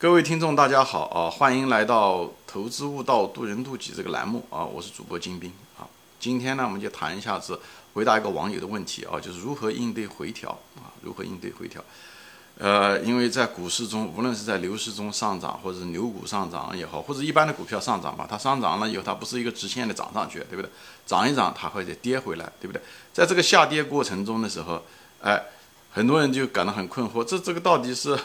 各位听众，大家好啊！欢迎来到《投资悟道，渡人渡己》这个栏目啊！我是主播金兵啊。今天呢，我们就谈一下子，回答一个网友的问题啊，就是如何应对回调啊？如何应对回调？呃，因为在股市中，无论是在牛市中上涨，或者是牛股上涨也好，或者一般的股票上涨吧，它上涨了以后，它不是一个直线的涨上去，对不对？涨一涨，它会再跌回来，对不对？在这个下跌过程中的时候，哎。很多人就感到很困惑，这这个到底是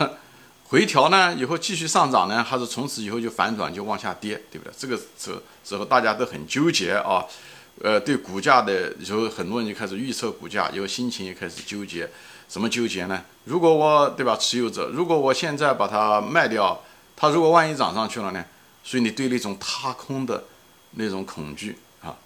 回调呢？以后继续上涨呢，还是从此以后就反转就往下跌，对不对？这个时时候大家都很纠结啊，呃，对股价的以后很多人就开始预测股价，以后心情也开始纠结。什么纠结呢？如果我对吧，持有者，如果我现在把它卖掉，它如果万一涨上去了呢？所以你对那种踏空的那种恐惧啊，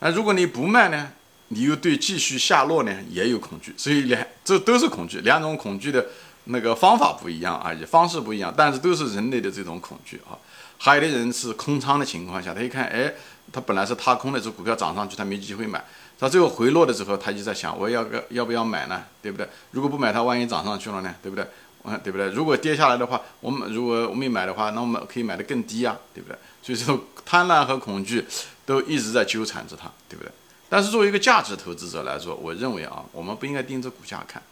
那如果你不卖呢？你又对继续下落呢也有恐惧，所以两这都是恐惧，两种恐惧的那个方法不一样啊，也方式不一样，但是都是人类的这种恐惧啊。还有的人是空仓的情况下，他一看，哎，他本来是踏空的，这股票涨上去，他没机会买，他最后回落的时候，他就在想，我要个要不要买呢？对不对？如果不买，它万一涨上去了呢？对不对？嗯，对不对？如果跌下来的话，我们如果我没买的话，那我们可以买的更低啊，对不对？所以这种贪婪和恐惧都一直在纠缠着他，对不对？但是作为一个价值投资者来说，我认为啊，我们不应该盯着股价看，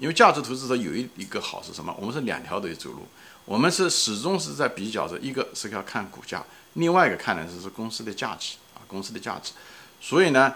因为价值投资者有一一个好是什么？我们是两条腿走路，我们是始终是在比较着，一个是要看股价，另外一个看的是是公司的价值啊，公司的价值。所以呢，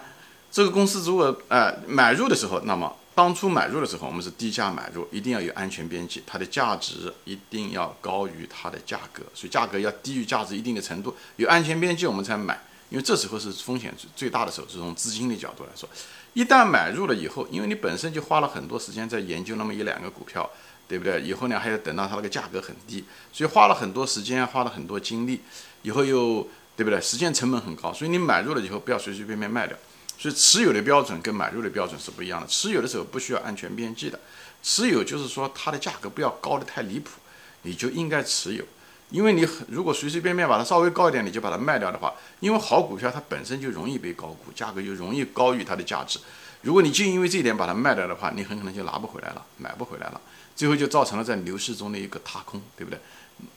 这个公司如果呃买入的时候，那么当初买入的时候，我们是低价买入，一定要有安全边际，它的价值一定要高于它的价格，所以价格要低于价值一定的程度，有安全边际我们才买。因为这时候是风险最最大的时候，是从资金的角度来说，一旦买入了以后，因为你本身就花了很多时间在研究那么一两个股票，对不对？以后呢还要等到它那个价格很低，所以花了很多时间，花了很多精力，以后又对不对？时间成本很高，所以你买入了以后不要随随便便卖掉。所以持有的标准跟买入的标准是不一样的。持有的时候不需要安全边际的，持有就是说它的价格不要高的太离谱，你就应该持有。因为你如果随随便便把它稍微高一点，你就把它卖掉的话，因为好股票它本身就容易被高估，价格就容易高于它的价值。如果你就因为这一点把它卖掉的话，你很可能就拿不回来了，买不回来了，最后就造成了在牛市中的一个踏空，对不对？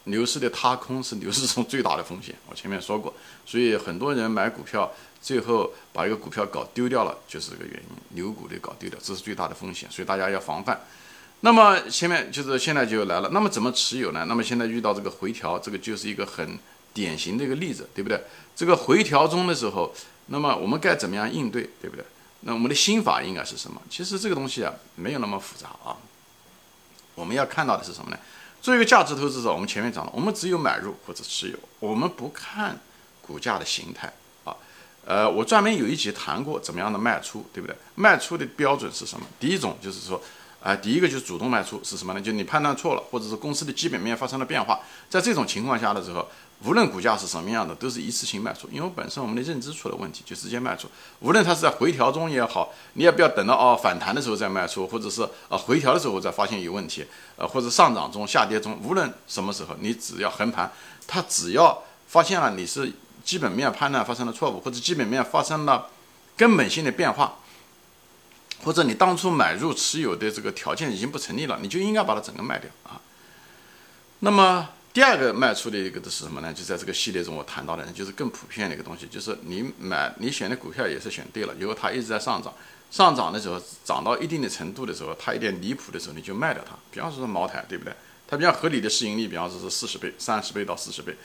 牛市的踏空是牛市中最大的风险，我前面说过，所以很多人买股票最后把一个股票搞丢掉了，就是这个原因，牛股的搞丢掉，这是最大的风险，所以大家要防范。那么前面就是现在就来了，那么怎么持有呢？那么现在遇到这个回调，这个就是一个很典型的一个例子，对不对？这个回调中的时候，那么我们该怎么样应对，对不对？那我们的心法应该是什么？其实这个东西啊，没有那么复杂啊。我们要看到的是什么呢？作为一个价值投资者，我们前面讲了，我们只有买入或者持有，我们不看股价的形态啊。呃，我专门有一集谈过怎么样的卖出，对不对？卖出的标准是什么？第一种就是说。啊，第一个就是主动卖出是什么呢？就你判断错了，或者是公司的基本面发生了变化，在这种情况下的时候，无论股价是什么样的，都是一次性卖出，因为本身我们的认知出了问题，就直接卖出。无论它是在回调中也好，你也不要等到哦反弹的时候再卖出，或者是啊回调的时候再发现有问题，呃或者上涨中、下跌中，无论什么时候，你只要横盘，它只要发现了你是基本面判断发生了错误，或者基本面发生了根本性的变化。或者你当初买入持有的这个条件已经不成立了，你就应该把它整个卖掉啊。那么第二个卖出的一个的是什么呢？就在这个系列中我谈到的，就是更普遍的一个东西，就是你买你选的股票也是选对了，如果它一直在上涨，上涨的时候涨到一定的程度的时候，它有点离谱的时候，你就卖掉它。比方说茅台，对不对？它比较合理的市盈率，比方说是四十倍、三十倍到四十倍，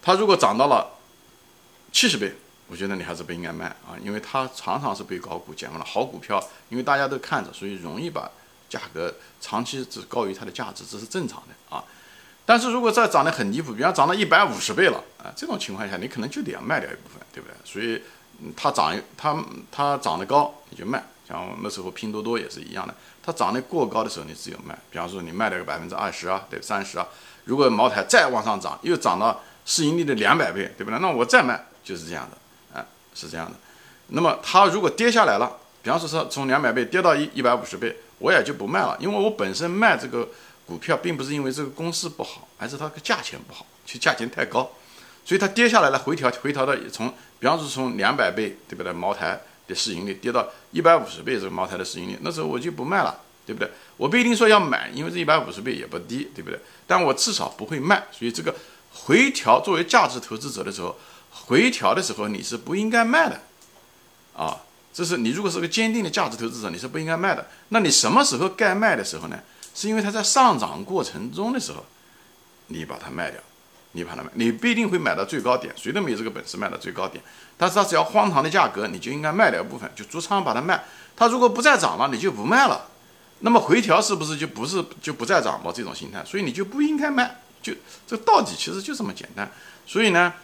它如果涨到了七十倍。我觉得你还是不应该卖啊，因为它常常是被高估、减了好股票，因为大家都看着，所以容易把价格长期只高于它的价值，这是正常的啊。但是如果再涨得很离谱，比方涨到一百五十倍了啊，这种情况下你可能就得要卖掉一部分，对不对？所以它涨它它涨得高你就卖，像那时候拼多多也是一样的，它涨得过高的时候你只有卖，比方说你卖了个百分之二十啊，对三十啊。如果茅台再往上涨，又涨到市盈率的两百倍，对不对？那我再卖就是这样的。是这样的，那么它如果跌下来了，比方说是从两百倍跌到一一百五十倍，我也就不卖了，因为我本身卖这个股票并不是因为这个公司不好，而是它的价钱不好，就价钱太高，所以它跌下来了，回调回调到从，比方说从两百倍对不对？茅台的市盈率跌到一百五十倍，这个茅台的市盈率，那时候我就不卖了，对不对？我不一定说要买，因为这一百五十倍也不低，对不对？但我至少不会卖，所以这个回调作为价值投资者的时候，回调的时候你是不应该卖的，啊，这是你如果是个坚定的价值投资者，你是不应该卖的。那你什么时候该卖的时候呢？是因为它在上涨过程中的时候，你把它卖掉。你把它卖，你不一定会买到最高点，谁都没有这个本事卖到最高点。但是它只要荒唐的价格，你就应该卖掉一部分，就逐仓把它卖。它如果不再涨了，你就不卖了。那么回调是不是就不是就不再涨吗？这种心态，所以你就不应该卖。就这道理其实就这么简单。所以呢。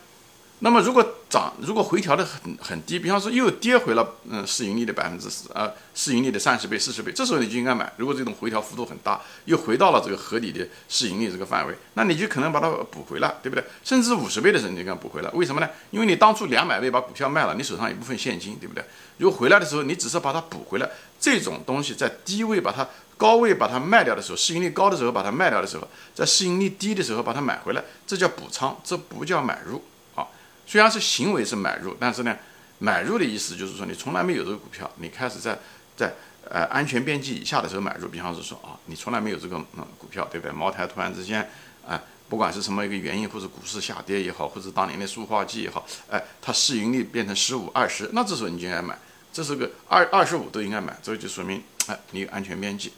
那么如果涨，如果回调的很很低，比方说又跌回了嗯市盈率的百分之十啊，市盈率的三十倍、四十倍，这时候你就应该买。如果这种回调幅度很大，又回到了这个合理的市盈率这个范围，那你就可能把它补回来，对不对？甚至五十倍的时候你就该补回来，为什么呢？因为你当初两百倍把股票卖了，你手上一部分现金，对不对？如果回来的时候你只是把它补回来，这种东西在低位把它高位把它卖掉的时候，市盈率高的时候把它卖掉的时候，在市盈率低的时候把它买回来，这叫补仓，这不叫买入。虽然是行为是买入，但是呢，买入的意思就是说你从来没有这个股票，你开始在在呃安全边际以下的时候买入。比方是说啊，你从来没有这个嗯股票，对不对？茅台突然之间，哎，不管是什么一个原因，或者股市下跌也好，或者当年的塑化剂也好，哎，它市盈率变成十五、二十，那这时候你就应该买，这是个二二十五都应该买，这就说明哎你有安全边际，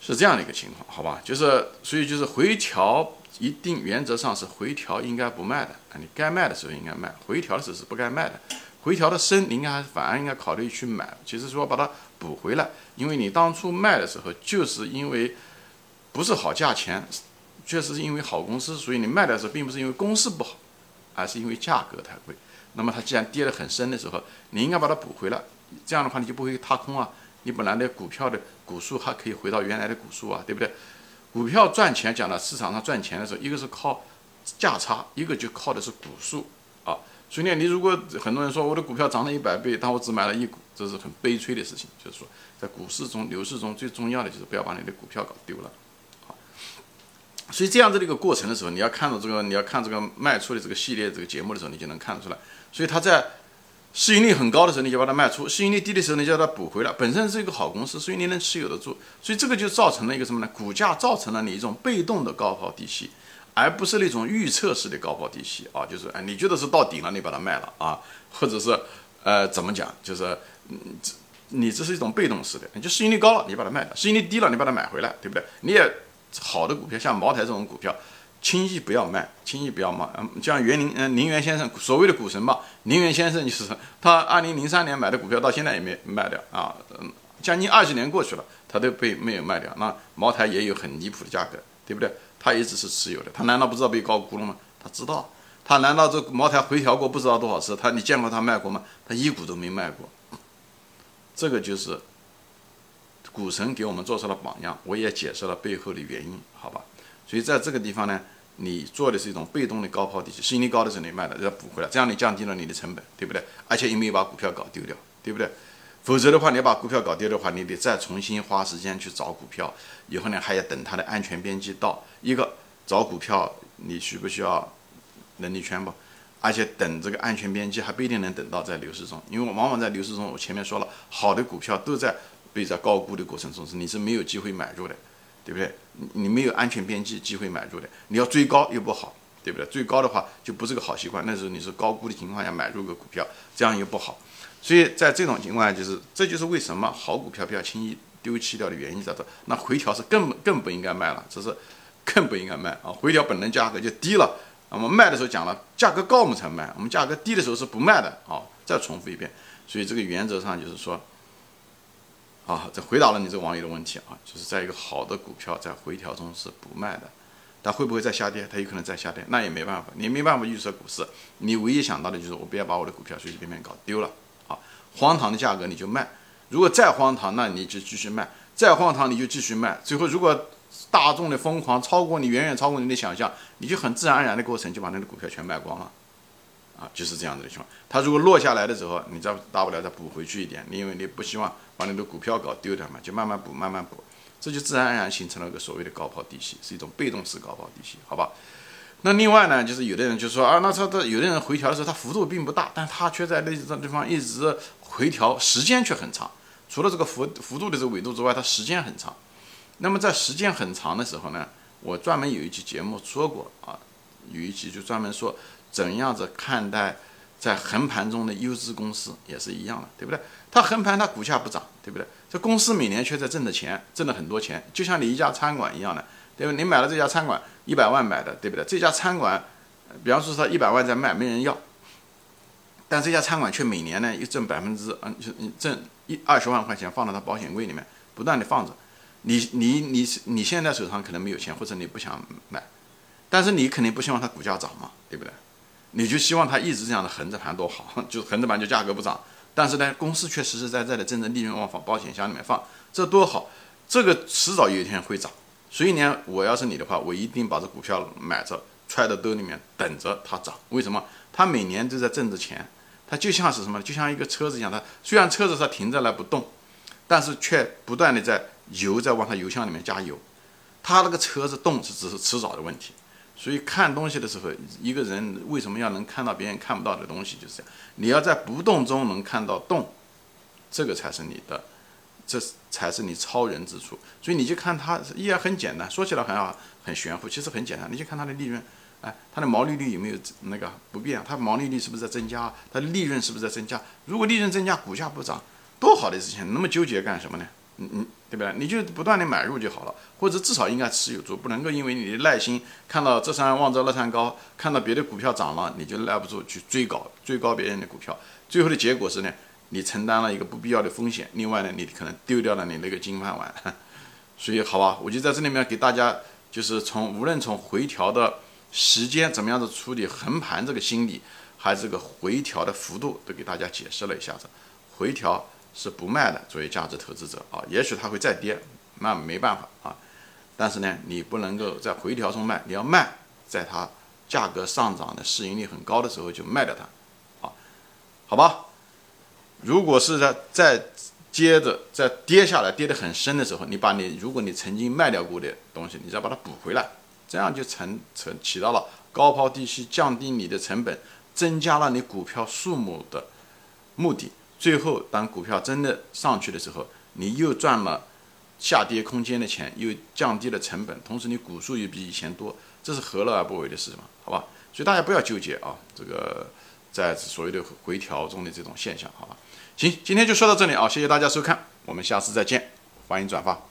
是这样的一个情况，好吧？就是所以就是回调。一定原则上是回调应该不卖的啊，你该卖的时候应该卖，回调的时候是不该卖的。回调的深，你应该还是反而应该考虑去买，其实说把它补回来，因为你当初卖的时候就是因为不是好价钱，确实是因为好公司，所以你卖的时候并不是因为公司不好，而是因为价格太贵。那么它既然跌得很深的时候，你应该把它补回来，这样的话你就不会踏空啊，你本来的股票的股数还可以回到原来的股数啊，对不对？股票赚钱讲到市场上赚钱的时候，一个是靠价差，一个就靠的是股数啊。所以呢，你如果很多人说我的股票涨了一百倍，但我只买了一股，这是很悲催的事情。就是说，在股市中、牛市中最重要的就是不要把你的股票搞丢了。好，所以这样子的一个过程的时候，你要看到这个，你要看这个卖出的这个系列这个节目的时候，你就能看出来。所以他在。市盈率很高的时候，你就把它卖出；市盈率低的时候，你就把它补回来。本身是一个好公司，所以你能持有得住。所以这个就造成了一个什么呢？股价造成了你一种被动的高抛低吸，而不是那种预测式的高抛低吸啊。就是哎，你觉得是到顶了，你把它卖了啊，或者是呃怎么讲？就是嗯，你这是一种被动式的。你就市盈率高了，你把它卖了；市盈率低了，你把它买回来，对不对？你也好的股票，像茅台这种股票。轻易不要卖，轻易不要卖。嗯，像袁林，嗯，林元先生，所谓的股神吧，林元先生就是他，二零零三年买的股票到现在也没卖掉啊，嗯，将近二十年过去了，他都被没有卖掉。那茅台也有很离谱的价格，对不对？他一直是持有的，他难道不知道被高估了吗？他知道，他难道这茅台回调过不知道多少次？他你见过他卖过吗？他一股都没卖过。这个就是股神给我们做出了榜样，我也解释了背后的原因，好吧？所以在这个地方呢，你做的是一种被动的高抛低吸，市盈率高的时候你卖了要补回来，这样你降低了你的成本，对不对？而且也没有把股票搞丢掉，对不对？否则的话，你要把股票搞丢的话，你得再重新花时间去找股票，以后呢还要等它的安全边际到。一个找股票，你需不需要能力圈不？而且等这个安全边际还不一定能等到在牛市中，因为往往在牛市中，我前面说了，好的股票都在被在高估的过程中是你是没有机会买入的。对不对？你你没有安全边际机会买入的，你要追高又不好，对不对？追高的话就不是个好习惯。那时候你是高估的情况下买入个股票，这样又不好。所以在这种情况下，就是这就是为什么好股票不要轻易丢弃掉的原因在这。那回调是更更不应该卖了，这是更不应该卖啊！回调本身价格就低了，我们卖的时候讲了，价格高我们才卖，我们价格低的时候是不卖的啊！再重复一遍，所以这个原则上就是说。啊，这回答了你这个网友的问题啊，就是在一个好的股票在回调中是不卖的，它会不会再下跌？它有可能再下跌，那也没办法，你没办法预测股市，你唯一想到的就是我不要把我的股票随随便便搞丢了啊，荒唐的价格你就卖，如果再荒唐，那你就继续卖，再荒唐你就继续卖，最后如果大众的疯狂超过你，远远超过你的想象，你就很自然而然的过程就把那个股票全卖光了。啊，就是这样子的情况。它如果落下来的时候，你再大不了再补回去一点，因为你不希望把你的股票搞丢掉嘛，就慢慢补，慢慢补，这就自然而然形成了一个所谓的高抛低吸，是一种被动式高抛低吸，好吧？那另外呢，就是有的人就说啊，那他的有的人回调的时候，它幅度并不大，但他却在那种地方一直回调，时间却很长。除了这个幅幅度的这个纬度之外，它时间很长。那么在时间很长的时候呢，我专门有一期节目说过啊，有一期就专门说怎样子看待在横盘中的优质公司也是一样的，对不对？它横盘，它股价不涨，对不对？这公司每年却在挣的钱，挣了很多钱，就像你一家餐馆一样的，对吧？你买了这家餐馆一百万买的，对不对？这家餐馆，比方说它一百万在卖，没人要，但这家餐馆却每年呢又挣百分之嗯，就挣一二十万块钱放到它保险柜里面，不断的放着。你你你你现在手上可能没有钱，或者你不想买，但是你肯定不希望它股价涨嘛，对不对？你就希望它一直这样的横着盘多好，就横着盘就价格不涨。但是呢，公司却实实在在的真正利润往放保险箱里面放，这多好！这个迟早有一天会涨。所以呢，我要是你的话，我一定把这股票买着，揣到兜里面，等着它涨。为什么？它每年都在挣着钱，它就像是什么？就像一个车子一样，它虽然车子它停在那不动，但是却不断的在油在往它油箱里面加油。它那个车子动是只是迟早的问题。所以看东西的时候，一个人为什么要能看到别人看不到的东西，就是这样。你要在不动中能看到动，这个才是你的，这才是你超人之处。所以你就看它依然很简单，说起来很好很玄乎，其实很简单。你就看它的利润，哎，它的毛利率有没有那个不变？它毛利率是不是在增加？它利润是不是在增加？如果利润增加，股价不涨，多好的事情，那么纠结干什么呢？嗯嗯。对不对？你就不断的买入就好了，或者至少应该持有住，不能够因为你的耐心看到这山望着那山高，看到别的股票涨了，你就耐不住去追高，追高别人的股票，最后的结果是呢，你承担了一个不必要的风险，另外呢，你可能丢掉了你那个金饭碗。所以好吧，我就在这里面给大家，就是从无论从回调的时间怎么样子处理横盘这个心理，还是这个回调的幅度，都给大家解释了一下子，回调。是不卖的，作为价值投资者啊，也许它会再跌，那没办法啊。但是呢，你不能够在回调中卖，你要卖，在它价格上涨的市盈率很高的时候就卖掉它，啊，好吧。如果是在再接着再跌下来，跌得很深的时候，你把你如果你曾经卖掉过的东西，你再把它补回来，这样就成成起到了高抛低吸，降低你的成本，增加了你股票数目的目的。最后，当股票真的上去的时候，你又赚了下跌空间的钱，又降低了成本，同时你股数又比以前多，这是何乐而不为的事嘛？好吧，所以大家不要纠结啊，这个在所谓的回调中的这种现象，好吧？行，今天就说到这里啊，谢谢大家收看，我们下次再见，欢迎转发。